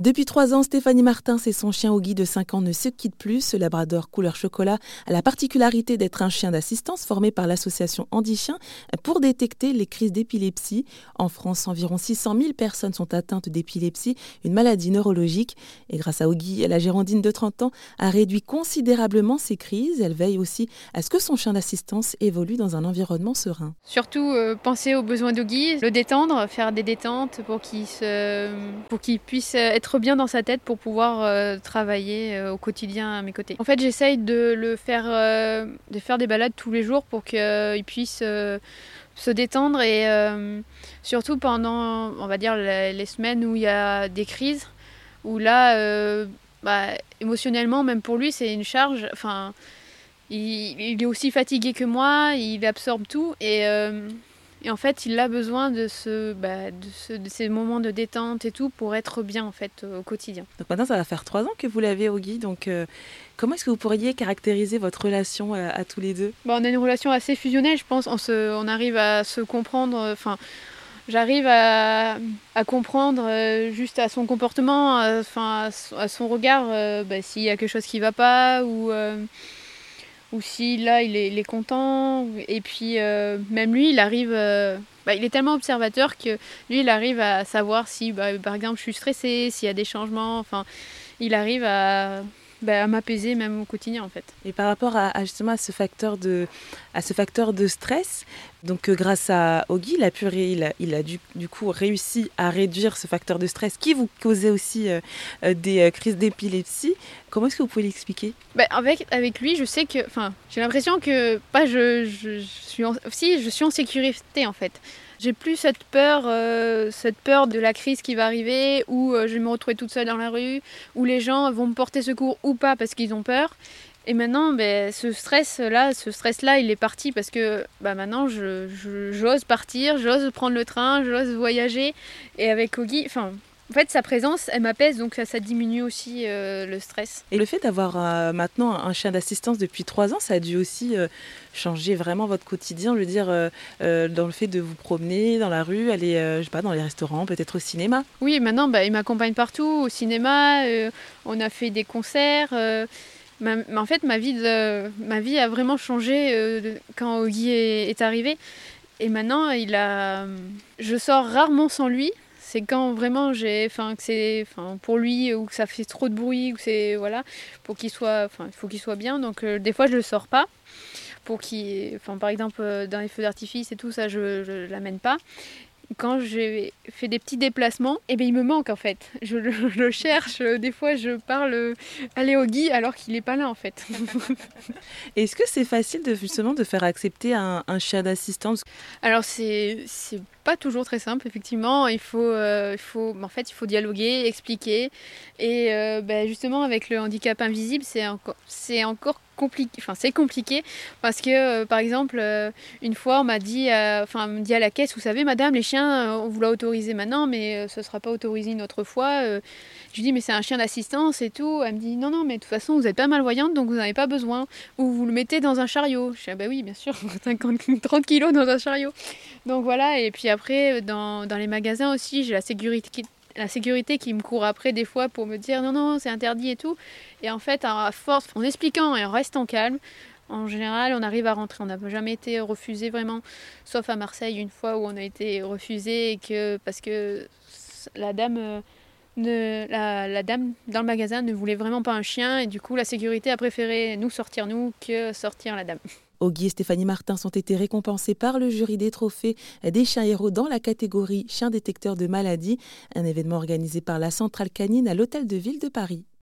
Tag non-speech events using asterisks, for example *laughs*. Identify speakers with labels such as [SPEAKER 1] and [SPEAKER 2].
[SPEAKER 1] Depuis trois ans, Stéphanie Martin et son chien Oggy de 5 ans ne se quittent plus. Ce labrador couleur chocolat a la particularité d'être un chien d'assistance formé par l'association Chien pour détecter les crises d'épilepsie. En France, environ 600 000 personnes sont atteintes d'épilepsie, une maladie neurologique. Et grâce à Oggy, la gérandine de 30 ans a réduit considérablement ces crises. Elle veille aussi à ce que son chien d'assistance évolue dans un environnement serein.
[SPEAKER 2] Surtout euh, penser aux besoins d'Oggy, le détendre, faire des détentes pour qu'il qu'il puisse être bien dans sa tête pour pouvoir euh, travailler euh, au quotidien à mes côtés. En fait, j'essaye de le faire, euh, de faire des balades tous les jours pour qu'il puisse se détendre et surtout pendant, on va dire, les, semaines où il y a des crises, où là, bah, émotionnellement, même pour lui, c'est une charge. Enfin, il, est aussi fatigué que moi, il absorbe tout et et en fait, il a besoin de, ce, bah, de, ces moments de détente et tout pour être bien en fait au quotidien.
[SPEAKER 1] Donc maintenant, ça va faire trois ans que vous l'avez au Guy. Donc euh, comment est-ce que vous pourriez caractériser votre relation euh, à, tous les deux?
[SPEAKER 2] Bon, On a une relation assez fusionnelle, je pense. On, se, on arrive à se comprendre. Enfin, j'arrive à, à, comprendre euh, juste à son comportement, enfin, à, son regard, bah, s'il y a quelque chose qui ne va pas ou ou si là il est, content. Et puis euh, même lui, il arrive, euh, bah, il est tellement observateur que lui, il arrive à savoir si, bah, par exemple, je suis stressée, s'il y a des changements. Enfin, il arrive à, bah, à m'apaiser même au quotidien en fait.
[SPEAKER 1] Et par rapport à, justement à ce facteur de, à ce facteur de stress, donc euh, grâce à Ogi, il a, pu, il a, il a du, du, coup réussi à réduire ce facteur de stress qui vous causait aussi euh, euh, des crises d'épilepsie. Comment est-ce que vous pouvez l'expliquer?
[SPEAKER 2] Bah, avec, avec lui, je sais que, enfin, j'ai l'impression que pas je, je, je suis en, si je suis en sécurité en fait. J'ai plus cette peur, euh, cette peur de la crise qui va arriver, où euh, je vais me retrouver toute seule dans la rue, où les gens vont me porter secours ou pas parce qu'ils ont peur. Et maintenant, ben, ce stress-là, ce stress-là, il est parti parce que bah, maintenant, j'ose je, partir, j'ose prendre le train, j'ose voyager. Et avec Ogi, enfin, en fait, sa présence, elle m'apaise, donc ça, ça, diminue aussi euh, le stress.
[SPEAKER 1] Et le fait d'avoir euh, maintenant un chien d'assistance depuis trois ans, ça a dû aussi euh, changer vraiment votre quotidien, je veux dire, dans le fait de vous promener dans la rue, aller, je sais pas, dans les restaurants, peut-être au cinéma.
[SPEAKER 2] Oui, maintenant, bah, il m'accompagne partout, au cinéma, on a fait des concerts. En fait, ma vie, de, ma vie a vraiment changé quand Ogi est, est arrivé. Et maintenant, il a, je sors rarement sans lui c'est quand vraiment j'ai c'est pour lui ou que ça fait trop de bruit ou c'est voilà pour qu'il soit enfin il faut qu'il soit bien. Donc euh, des fois je le sors pas pour qu'il enfin par exemple euh, dans les feux d'artifice et tout ça je, je l'amène pas quand j'ai fait des petits déplacements, eh bien il me manque en fait. Je le, *laughs* cherche, des fois je parle à Léogui alors qu'il n'est pas là en fait. *laughs*
[SPEAKER 1] Est-ce que c'est facile de, justement de faire accepter un, chien d'assistance
[SPEAKER 2] Alors c'est pas toujours très simple effectivement. Il faut, euh, il faut, en fait il faut dialoguer, expliquer. Et euh, ben, justement avec le handicap invisible c'est encore, encore enfin c'est compliqué parce que euh, par exemple une fois on m'a dit, enfin on me dit à la caisse, vous savez madame les chiens on vous l'a autorisé maintenant mais ce sera pas autorisé une autre fois. je lui dis mais c'est un chien d'assistance et tout. Elle me dit non non mais de toute façon vous êtes pas malvoyante donc vous n'en avez pas besoin. Ou vous le mettez dans un chariot. Je dis ah bah oui bien sûr *laughs* 50, 30 kilos dans un chariot. Donc voilà et puis après dans, dans les magasins aussi j'ai la sécurité la sécurité qui me court après des fois pour me dire non, non, c'est interdit et tout. Et en fait, en expliquant et en restant calme, en général, on arrive à rentrer. On n'a jamais été refusé vraiment, sauf à Marseille une fois où on a été refusé que parce que la dame. Euh, la, dame dans le magasin ne voulait vraiment pas un chien et du coup la sécurité a préféré nous sortir nous que sortir la dame.
[SPEAKER 1] Oggy et Stéphanie Martin ont été récompensés par le jury des trophées des chiens héros dans la catégorie chiens détecteurs de maladies, un événement organisé par la centrale canine à l'Hôtel de Ville de Paris.